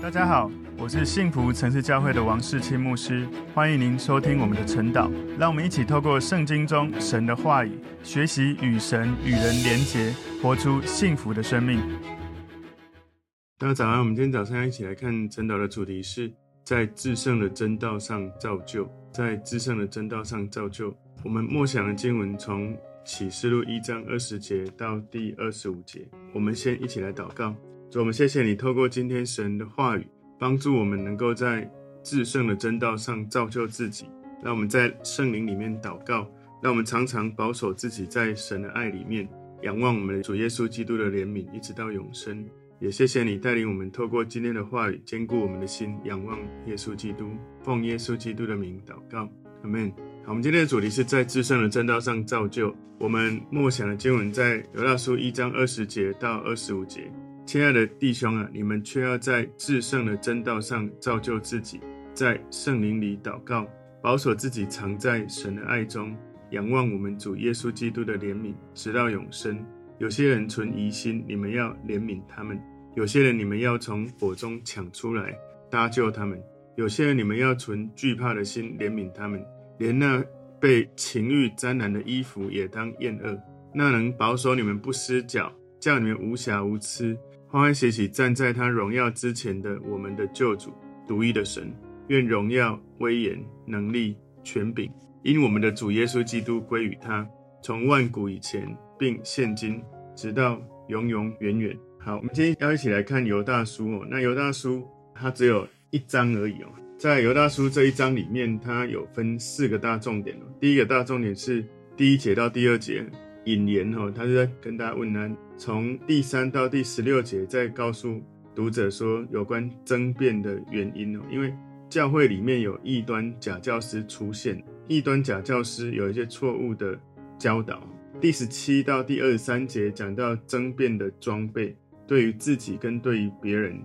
大家好，我是幸福城市教会的王世清牧师，欢迎您收听我们的晨祷。让我们一起透过圣经中神的话语，学习与神与人连结，活出幸福的生命。大家早安，我们今天早上一起来看晨祷的主题是在至圣的真道上造就，在至圣的真道上造就。我们默想的经文从启示录一章二十节到第二十五节。我们先一起来祷告。主，我们谢谢你透过今天神的话语，帮助我们能够在至圣的真道上造就自己。让我们在圣灵里面祷告，让我们常常保守自己在神的爱里面，仰望我们主耶稣基督的怜悯，一直到永生。也谢谢你带领我们透过今天的话语，坚固我们的心，仰望耶稣基督，奉耶稣基督的名祷告，阿门。好，我们今天的主题是在至圣的真道上造就。我们默想的经文在犹大书一章二十节到二十五节。亲爱的弟兄啊，你们却要在至圣的真道上造就自己，在圣灵里祷告，保守自己藏在神的爱中，仰望我们主耶稣基督的怜悯，直到永生。有些人存疑心，你们要怜悯他们；有些人你们要从火中抢出来，搭救他们；有些人你们要存惧怕的心，怜悯他们。连那被情欲沾染的衣服也当厌恶，那能保守你们不失脚，叫你们无瑕无疵。欢欢喜喜站在他荣耀之前的我们的救主，独一的神，愿荣耀、威严、能力、权柄，因我们的主耶稣基督归于他，从万古以前，并现今，直到永永远远。好，我们今天要一起来看犹大书哦。那犹大书它只有一章而已哦。在犹大书这一章里面，它有分四个大重点哦。第一个大重点是第一节到第二节。引言哦，他是在跟大家问呢。从第三到第十六节，再告诉读者说有关争辩的原因哦。因为教会里面有异端假教师出现，异端假教师有一些错误的教导。第十七到第二十三节讲到争辩的装备，对于自己跟对于别人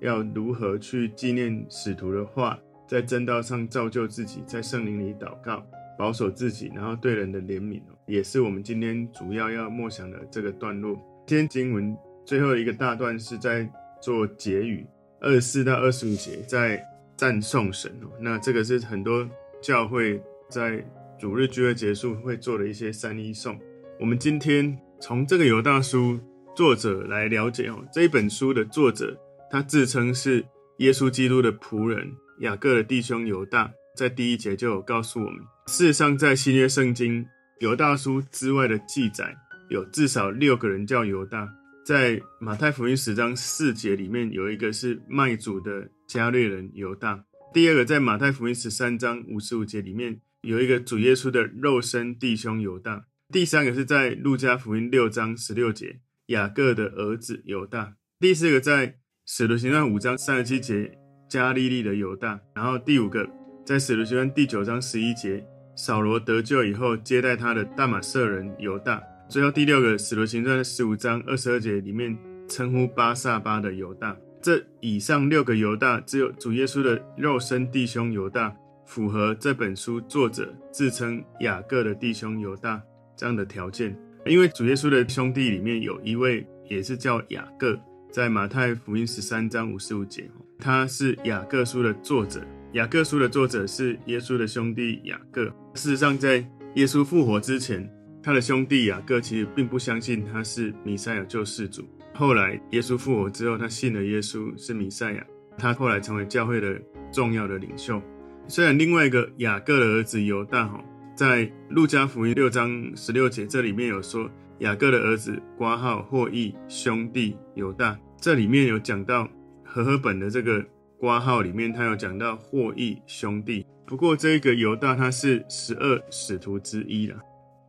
要如何去纪念使徒的话，在正道上造就自己，在圣灵里祷告。保守自己，然后对人的怜悯哦，也是我们今天主要要默想的这个段落。今天经文最后一个大段是在做结语，二十四到二十五节在赞颂神哦。那这个是很多教会在主日聚会结束会做的一些三一颂。我们今天从这个犹大书作者来了解哦，这一本书的作者他自称是耶稣基督的仆人雅各的弟兄犹大，在第一节就有告诉我们。事实上，在新约圣经犹大书之外的记载，有至少六个人叫犹大。在马太福音十章四节里面，有一个是卖主的加略人犹大。第二个，在马太福音十三章五十五节里面，有一个主耶稣的肉身弟兄犹大。第三个是在路加福音六章十六节，雅各的儿子犹大。第四个在使徒行传五章三十七节，加利利的犹大。然后第五个在使徒行传第九章十一节。扫罗得救以后，接待他的大马色人犹大。最后第六个，使徒行传十五章二十二节里面称呼巴萨巴的犹大。这以上六个犹大，只有主耶稣的肉身弟兄犹大，符合这本书作者自称雅各的弟兄犹大这样的条件。因为主耶稣的兄弟里面有一位也是叫雅各，在马太福音十三章五十五节，他是雅各书的作者。雅各书的作者是耶稣的兄弟雅各。事实上，在耶稣复活之前，他的兄弟雅各其实并不相信他是弥赛亚救世主。后来耶稣复活之后，他信了耶稣是弥赛亚，他后来成为教会的重要的领袖。虽然另外一个雅各的儿子犹大哈，在路加福音六章十六节这里面有说雅各的儿子瓜号获益兄弟犹大，这里面有讲到和合本的这个。括号里面，他有讲到获益兄弟。不过，这个犹大他是十二使徒之一啦。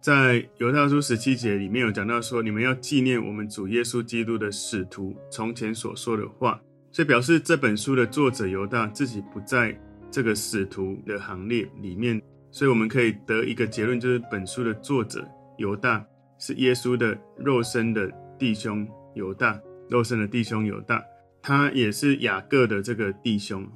在犹大书十七节里面有讲到说，你们要纪念我们主耶稣基督的使徒从前所说的话，所以表示这本书的作者犹大自己不在这个使徒的行列里面。所以我们可以得一个结论，就是本书的作者犹大是耶稣的肉身的弟兄犹大，肉身的弟兄犹大。他也是雅各的这个弟兄，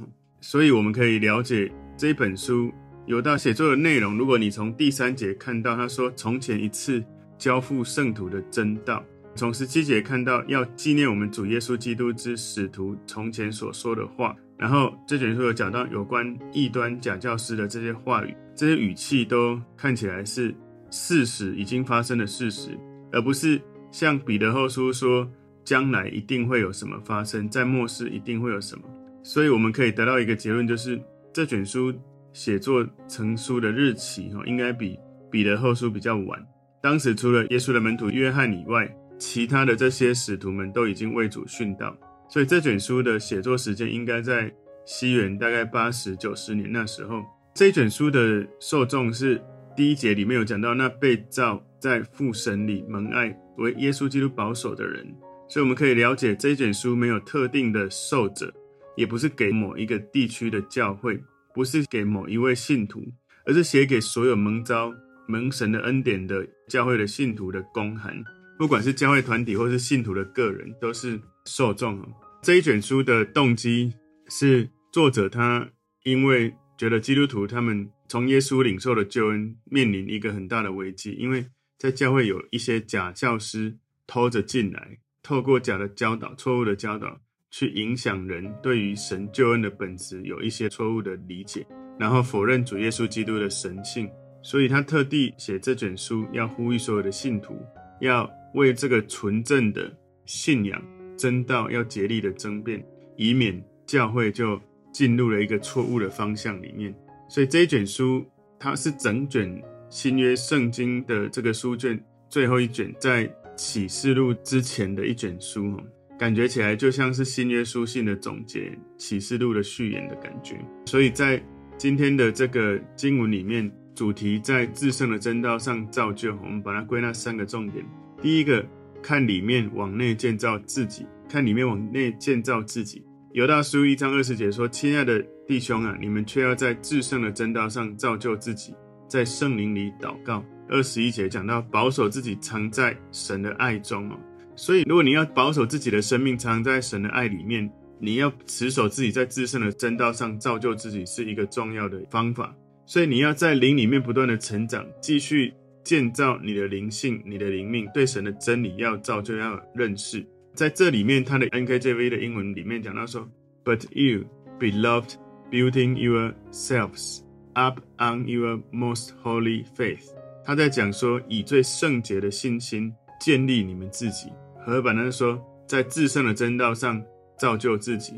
所以我们可以了解这本书犹大写作的内容。如果你从第三节看到他说从前一次交付圣徒的真道，从十七节看到要纪念我们主耶稣基督之使徒从前所说的话，然后这卷书有讲到有关异端假教师的这些话语，这些语气都看起来是事实已经发生的事实，而不是像彼得后书说将来一定会有什么发生，在末世一定会有什么。所以我们可以得到一个结论，就是这卷书写作成书的日期哈，应该比彼得后书比较晚。当时除了耶稣的门徒约翰以外，其他的这些使徒们都已经为主殉道，所以这卷书的写作时间应该在西元大概八十九十年那时候。这一卷书的受众是第一节里面有讲到，那被造在父神里蒙爱为耶稣基督保守的人。所以我们可以了解，这一卷书没有特定的受者，也不是给某一个地区的教会，不是给某一位信徒，而是写给所有蒙召蒙神的恩典的教会的信徒的公函。不管是教会团体或是信徒的个人，都是受众。这一卷书的动机是作者他因为觉得基督徒他们从耶稣领受的救恩面临一个很大的危机，因为在教会有一些假教师偷着进来，透过假的教导、错误的教导去影响人对于神救恩的本质有一些错误的理解，然后否认主耶稣基督的神性。所以他特地写这卷书，要呼吁所有的信徒要。为这个纯正的信仰真道，要竭力的争辩，以免教会就进入了一个错误的方向里面。所以这一卷书，它是整卷新约圣经的这个书卷最后一卷，在启示录之前的一卷书，感觉起来就像是新约书信的总结，启示录的序言的感觉。所以在今天的这个经文里面，主题在至圣的真道上造就，我们把它归纳三个重点。第一个，看里面往内建造自己，看里面往内建造自己。犹大书一章二十节说：“亲爱的弟兄啊，你们却要在至圣的真道上造就自己，在圣灵里祷告。”二十一节讲到保守自己藏在神的爱中哦。所以，如果你要保守自己的生命藏在神的爱里面，你要持守自己在至圣的真道上造就自己，是一个重要的方法。所以，你要在灵里面不断的成长，继续。建造你的灵性，你的灵命，对神的真理要造就，要认识。在这里面，他的 NKJV 的英文里面讲到说：“But you, beloved, building yourselves up on your most holy faith。”他在讲说，以最圣洁的信心建立你们自己。和合版呢说，在至圣的真道上造就自己。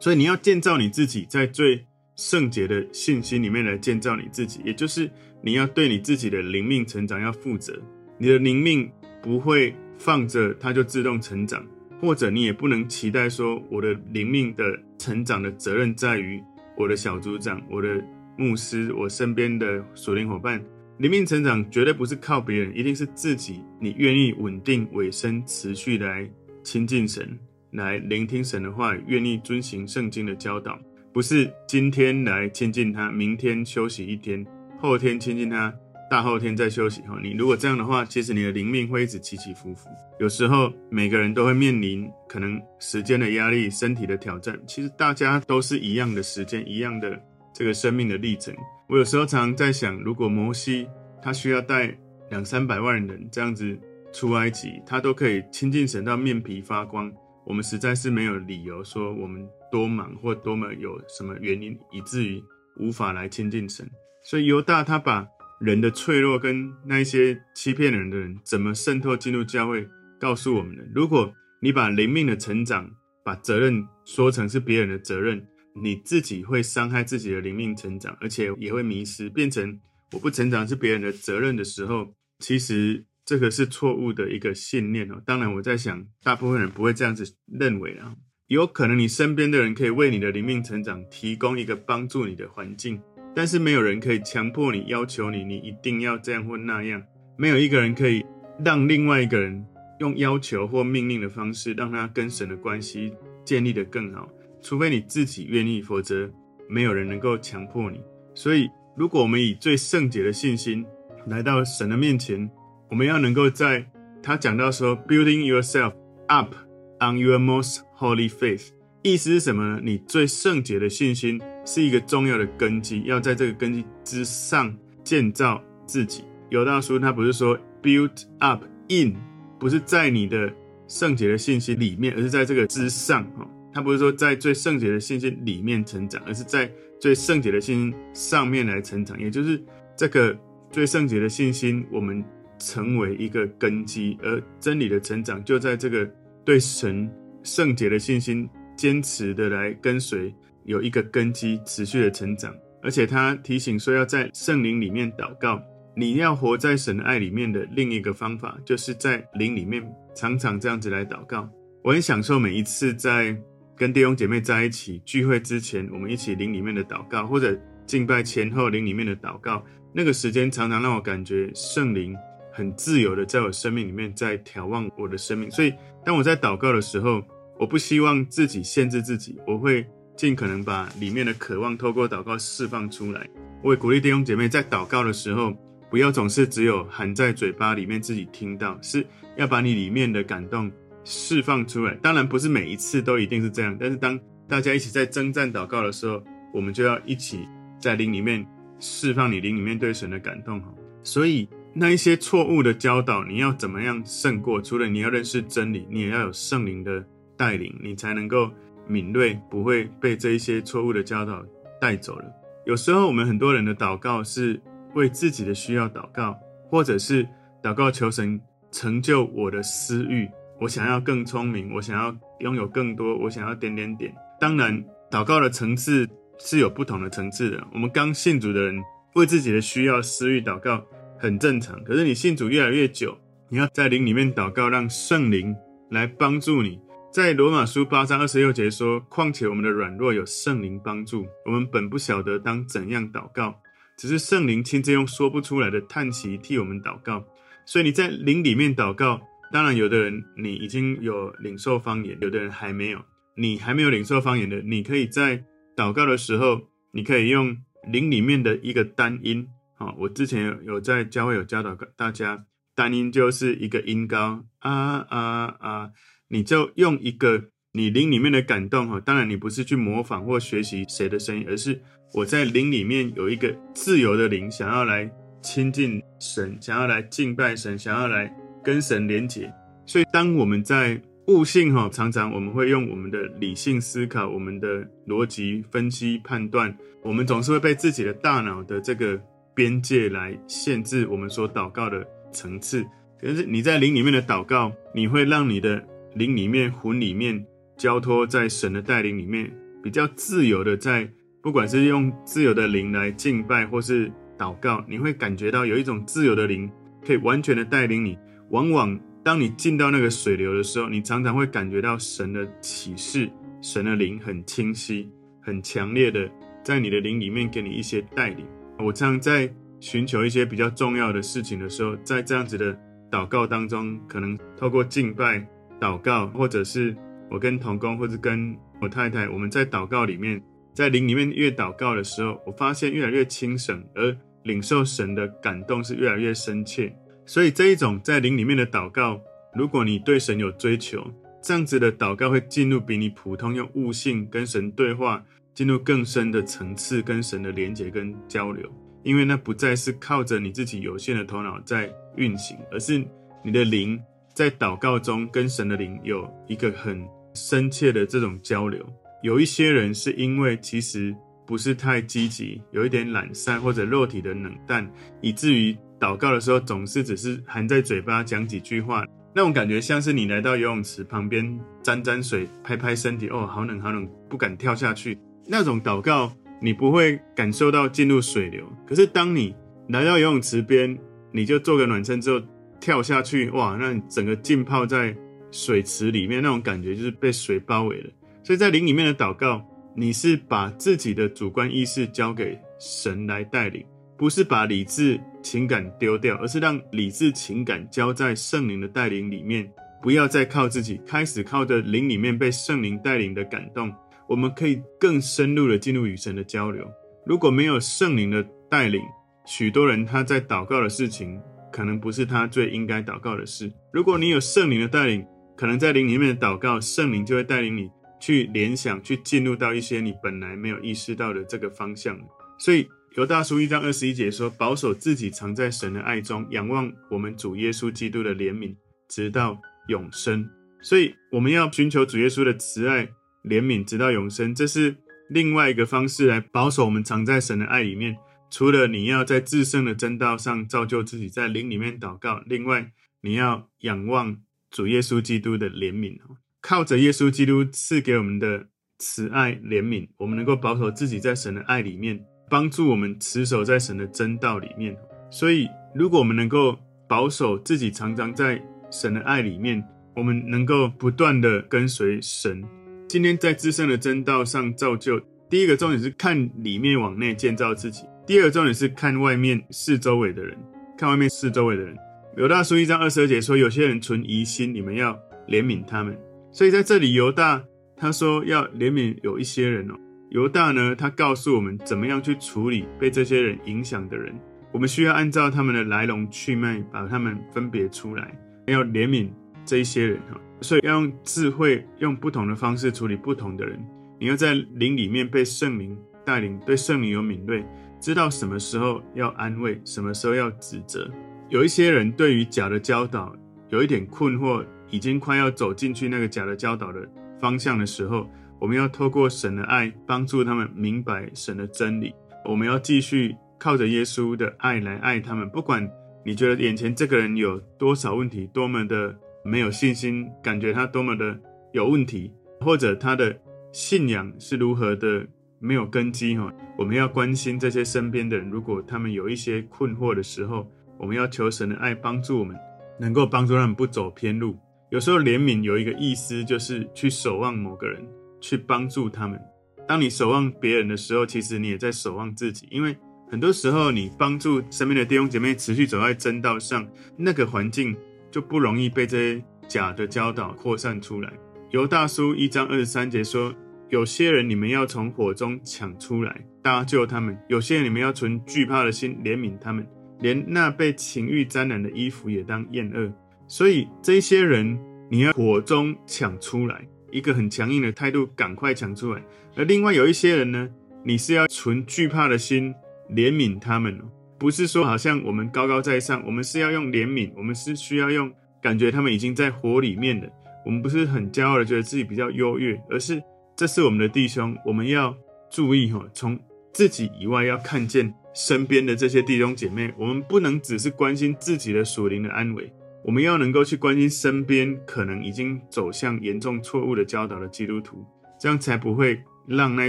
所以你要建造你自己，在最圣洁的信心里面来建造你自己，也就是。你要对你自己的灵命成长要负责，你的灵命不会放着它就自动成长，或者你也不能期待说我的灵命的成长的责任在于我的小组长、我的牧师、我身边的属灵伙伴。灵命成长绝对不是靠别人，一定是自己，你愿意稳定尾声、持续来亲近神，来聆听神的话，愿意遵行圣经的教导，不是今天来亲近他，明天休息一天。后天亲近他，大后天再休息哈。你如果这样的话，其实你的灵命会一直起起伏伏。有时候每个人都会面临可能时间的压力、身体的挑战。其实大家都是一样的时间，一样的这个生命的历程。我有时候常在想，如果摩西他需要带两三百万人这样子出埃及，他都可以亲近神到面皮发光。我们实在是没有理由说我们多忙或多么有什么原因，以至于无法来亲近神。所以犹大他把人的脆弱跟那些欺骗人的人怎么渗透进入教会，告诉我们的。如果你把灵命的成长，把责任说成是别人的责任，你自己会伤害自己的灵命成长，而且也会迷失，变成我不成长是别人的责任的时候，其实这个是错误的一个信念哦。当然，我在想，大部分人不会这样子认为啊。有可能你身边的人可以为你的灵命成长提供一个帮助你的环境。但是没有人可以强迫你、要求你，你一定要这样或那样。没有一个人可以让另外一个人用要求或命令的方式，让他跟神的关系建立得更好。除非你自己愿意，否则没有人能够强迫你。所以，如果我们以最圣洁的信心来到神的面前，我们要能够在他讲到说，building yourself up on your most holy faith。意思是什么呢？你最圣洁的信心是一个重要的根基，要在这个根基之上建造自己。有道书他不是说 build up in 不是在你的圣洁的信心里面，而是在这个之上哈。他不是说在最圣洁的信心里面成长，而是在最圣洁的信心上面来成长。也就是这个最圣洁的信心，我们成为一个根基，而真理的成长就在这个对神圣洁的信心坚持的来跟随，有一个根基持续的成长。而且他提醒说，要在圣灵里面祷告。你要活在神的爱里面的另一个方法，就是在灵里面常常这样子来祷告。我很享受每一次在跟弟兄姐妹在一起聚会之前，我们一起灵里面的祷告，或者敬拜前后灵里面的祷告。那个时间常常让我感觉圣灵很自由的在我生命里面在眺望我的生命。所以当我在祷告的时候，我不希望自己限制自己，我会尽可能把里面的渴望透过祷告释放出来。我也鼓励弟兄姐妹在祷告的时候。不要总是只有含在嘴巴里面自己听到，是要把你里面的感动释放出来。当然不是每一次都一定是这样，但是当大家一起在征战祷告的时候，我们就要一起在灵里面释放你灵里面对神的感动。所以那一些错误的教导，你要怎么样胜过？除了你要认识真理，你也要有圣灵的带领，你才能够敏锐，不会被这一些错误的教导带走了。有时候我们很多人的祷告是。为自己的需要祷告，或者是祷告求神成就我的私欲。我想要更聪明，我想要拥有更多，我想要点点点。当然，祷告的层次是有不同的层次的。我们刚信主的人为自己的需要、私欲祷告很正常。可是你信主越来越久，你要在灵里面祷告，让圣灵来帮助你。在罗马书八章二十六节说：“况且我们的软弱有圣灵帮助，我们本不晓得当怎样祷告。”只是圣灵亲自用说不出来的叹息替我们祷告，所以你在灵里面祷告。当然，有的人你已经有领受方言，有的人还没有。你还没有领受方言的，你可以在祷告的时候，你可以用灵里面的一个单音。好，我之前有有在教会有教导大家，单音就是一个音高啊啊啊，你就用一个你灵里面的感动哈。当然，你不是去模仿或学习谁的声音，而是。我在灵里面有一个自由的灵，想要来亲近神，想要来敬拜神，想要来跟神连结。所以，当我们在悟性哈，常常我们会用我们的理性思考，我们的逻辑分析判断，我们总是会被自己的大脑的这个边界来限制我们所祷告的层次。可是你在灵里面的祷告，你会让你的灵里面、魂里面交托在神的带领里面，比较自由的在。不管是用自由的灵来敬拜，或是祷告，你会感觉到有一种自由的灵可以完全的带领你。往往当你进到那个水流的时候，你常常会感觉到神的启示，神的灵很清晰、很强烈的在你的灵里面给你一些带领。我常在寻求一些比较重要的事情的时候，在这样子的祷告当中，可能透过敬拜、祷告，或者是我跟同工，或者跟我太太，我们在祷告里面。在灵里面越祷告的时候，我发现越来越清醒，而领受神的感动是越来越深切。所以这一种在灵里面的祷告，如果你对神有追求，这样子的祷告会进入比你普通用悟性跟神对话，进入更深的层次，跟神的连结跟交流。因为那不再是靠着你自己有限的头脑在运行，而是你的灵在祷告中跟神的灵有一个很深切的这种交流。有一些人是因为其实不是太积极，有一点懒散或者肉体的冷淡，以至于祷告的时候总是只是含在嘴巴讲几句话，那种感觉像是你来到游泳池旁边沾沾水，拍拍身体，哦，好冷好冷，不敢跳下去。那种祷告你不会感受到进入水流，可是当你来到游泳池边，你就做个暖身之后跳下去，哇，那你整个浸泡在水池里面，那种感觉就是被水包围了。所以在灵里面的祷告，你是把自己的主观意识交给神来带领，不是把理智情感丢掉，而是让理智情感交在圣灵的带领里面，不要再靠自己，开始靠着灵里面被圣灵带领的感动，我们可以更深入的进入与神的交流。如果没有圣灵的带领，许多人他在祷告的事情，可能不是他最应该祷告的事。如果你有圣灵的带领，可能在灵里面的祷告，圣灵就会带领你。去联想，去进入到一些你本来没有意识到的这个方向。所以犹大书一章二十一节说：“保守自己藏在神的爱中，仰望我们主耶稣基督的怜悯。直到永生。所以我们要寻求主耶稣的慈爱怜悯，直到永生。这是另外一个方式来保守我们藏在神的爱里面。除了你要在自圣的真道上造就自己，在灵里面祷告，另外你要仰望主耶稣基督的怜悯。靠着耶稣基督赐给我们的慈爱怜悯，我们能够保守自己在神的爱里面，帮助我们持守在神的真道里面。所以，如果我们能够保守自己，常常在神的爱里面，我们能够不断的跟随神。今天在自身的真道上造就，第一个重点是看里面往内建造自己；第二个重点是看外面四周围的人，看外面四周围的人。犹大书一章二十二节说：“有些人存疑心，你们要怜悯他们。”所以在这里，犹大他说要怜悯有一些人哦。犹大呢，他告诉我们怎么样去处理被这些人影响的人。我们需要按照他们的来龙去脉，把他们分别出来，要怜悯这一些人哈。所以要用智慧，用不同的方式处理不同的人。你要在灵里面被圣灵带领，对圣灵有敏锐，知道什么时候要安慰，什么时候要指责。有一些人对于假的教导有一点困惑，已经快要走进去那个假的教导的方向的时候，我们要透过神的爱帮助他们明白神的真理。我们要继续。靠着耶稣的爱来爱他们，不管你觉得眼前这个人有多少问题，多么的没有信心，感觉他多么的有问题，或者他的信仰是如何的没有根基哈，我们要关心这些身边的人。如果他们有一些困惑的时候，我们要求神的爱帮助我们，能够帮助他们不走偏路。有时候怜悯有一个意思，就是去守望某个人，去帮助他们。当你守望别人的时候，其实你也在守望自己，因为。很多时候，你帮助身边的弟兄姐妹持续走在真道上，那个环境就不容易被这些假的教导扩散出来。犹大书一章二十三节说：“有些人你们要从火中抢出来，搭救他们；有些人你们要存惧怕的心怜悯他们，连那被情欲沾染的衣服也当厌恶。”所以这些人你要火中抢出来，一个很强硬的态度，赶快抢出来。而另外有一些人呢，你是要存惧怕的心。怜悯他们哦，不是说好像我们高高在上，我们是要用怜悯，我们是需要用感觉他们已经在火里面的，我们不是很骄傲的觉得自己比较优越，而是这是我们的弟兄，我们要注意哈，从自己以外要看见身边的这些弟兄姐妹，我们不能只是关心自己的属灵的安危，我们要能够去关心身边可能已经走向严重错误的教导的基督徒，这样才不会。让那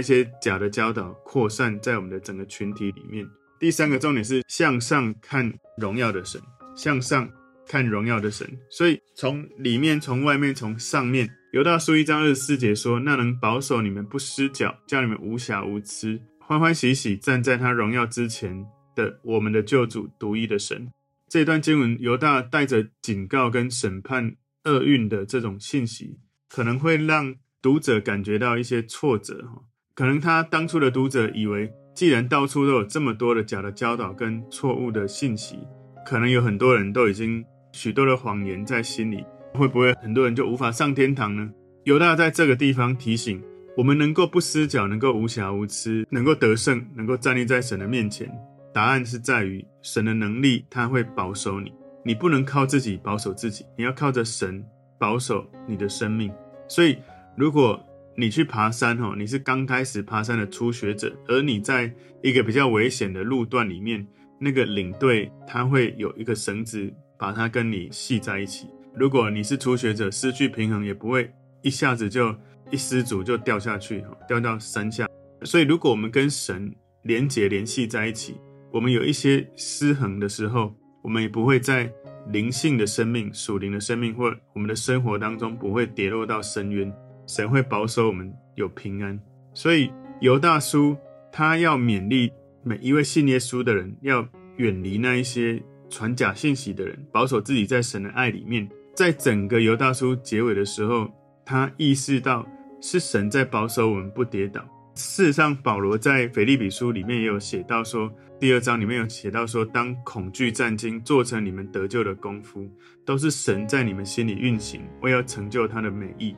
些假的教导扩散在我们的整个群体里面。第三个重点是向上看荣耀的神，向上看荣耀的神。所以从里面、从外面、从上面，犹大书一章二十四节说：“那能保守你们不失脚，叫你们无瑕无疵，欢欢喜喜站在他荣耀之前的我们的救主独一的神。”这段经文，犹大带着警告跟审判厄运的这种信息，可能会让。读者感觉到一些挫折哈，可能他当初的读者以为，既然到处都有这么多的假的教导跟错误的信息，可能有很多人都已经许多的谎言在心里，会不会很多人就无法上天堂呢？犹大在这个地方提醒我们，能够不失脚，能够无瑕无疵，能够得胜，能够站立在神的面前，答案是在于神的能力，他会保守你。你不能靠自己保守自己，你要靠着神保守你的生命。所以。如果你去爬山，哈，你是刚开始爬山的初学者，而你在一个比较危险的路段里面，那个领队他会有一个绳子把它跟你系在一起。如果你是初学者，失去平衡也不会一下子就一失足就掉下去，哈，掉到山下。所以，如果我们跟神连结联系在一起，我们有一些失衡的时候，我们也不会在灵性的生命、属灵的生命或我们的生活当中不会跌落到深渊。神会保守我们有平安，所以犹大书他要勉励每一位信耶稣的人，要远离那一些传假信息的人，保守自己在神的爱里面。在整个犹大书结尾的时候，他意识到是神在保守我们不跌倒。事实上，保罗在腓利比书里面也有写到说，第二章里面有写到说，当恐惧战兢做成你们得救的功夫，都是神在你们心里运行，为要成就他的美意。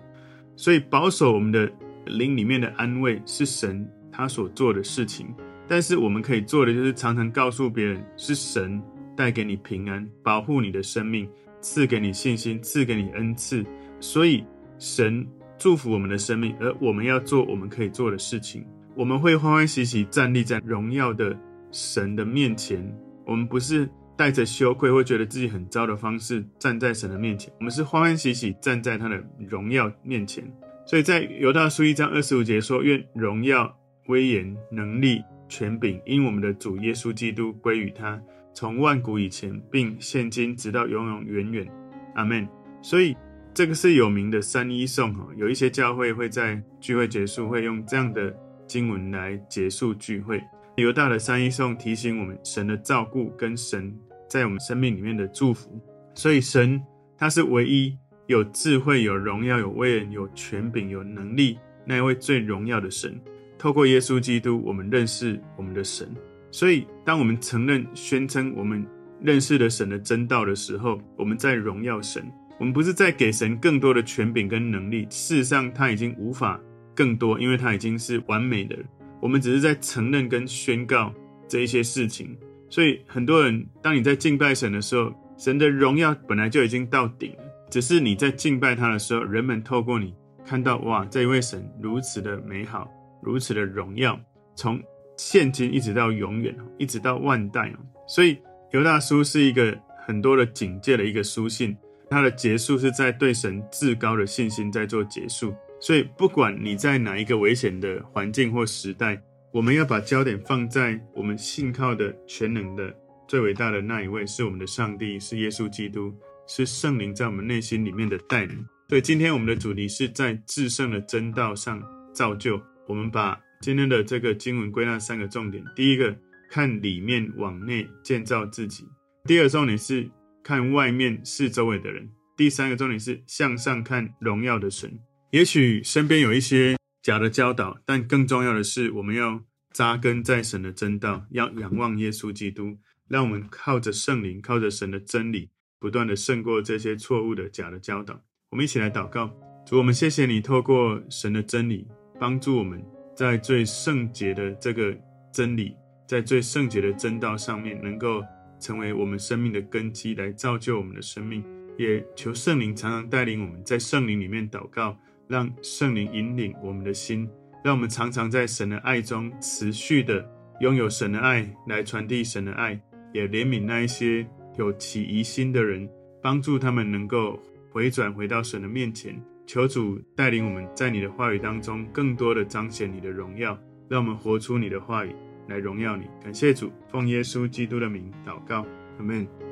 所以保守我们的灵里面的安慰是神他所做的事情，但是我们可以做的就是常常告诉别人，是神带给你平安，保护你的生命，赐给你信心，赐给你恩赐。所以神祝福我们的生命，而我们要做我们可以做的事情。我们会欢欢喜喜站立在荣耀的神的面前。我们不是带着羞愧或觉得自己很糟的方式站在神的面前，我们是欢欢喜喜站在他的荣耀面前。所以在犹大书一章二十五节说：“愿荣耀、威严、能力、权柄，因我们的主耶稣基督归于他，从万古以前，并现今直到永永远远。”阿门。所以这个是有名的三一颂哈，有一些教会会在聚会结束会用这样的经文来结束聚会。犹大的三一颂提醒我们神的照顾跟神在我们生命里面的祝福。所以神他是唯一。有智慧、有荣耀、有威严、有权柄、有能力，那一位最荣耀的神，透过耶稣基督，我们认识我们的神。所以，当我们承认、宣称我们认识了神的真道的时候，我们在荣耀神。我们不是在给神更多的权柄跟能力，事实上他已经无法更多，因为他已经是完美的。我们只是在承认跟宣告这一些事情。所以，很多人当你在敬拜神的时候，神的荣耀本来就已经到顶了。只是你在敬拜他的时候，人们透过你看到，哇，这一位神如此的美好，如此的荣耀，从现今一直到永远，一直到万代哦。所以犹大书是一个很多的警戒的一个书信，它的结束是在对神至高的信心在做结束。所以不管你在哪一个危险的环境或时代，我们要把焦点放在我们信靠的全能的最伟大的那一位，是我们的上帝，是耶稣基督。是圣灵在我们内心里面的带领。所以，今天我们的主题是在至圣的真道上造就。我们把今天的这个经文归纳三个重点：第一个，看里面往内建造自己；第二个重点是看外面是周围的人；第三个重点是向上看荣耀的神。也许身边有一些假的教导，但更重要的是，我们要扎根在神的真道，要仰望耶稣基督，让我们靠着圣灵，靠着神的真理。不断的胜过这些错误的假的教导，我们一起来祷告。主，我们谢谢你透过神的真理，帮助我们在最圣洁的这个真理，在最圣洁的真道上面，能够成为我们生命的根基，来造就我们的生命。也求圣灵常常带领我们在圣灵里面祷告，让圣灵引领我们的心，让我们常常在神的爱中持续的拥有神的爱，来传递神的爱，也怜悯那一些。有起疑心的人，帮助他们能够回转回到神的面前，求主带领我们在你的话语当中，更多的彰显你的荣耀，让我们活出你的话语来荣耀你。感谢主，奉耶稣基督的名祷告，阿门。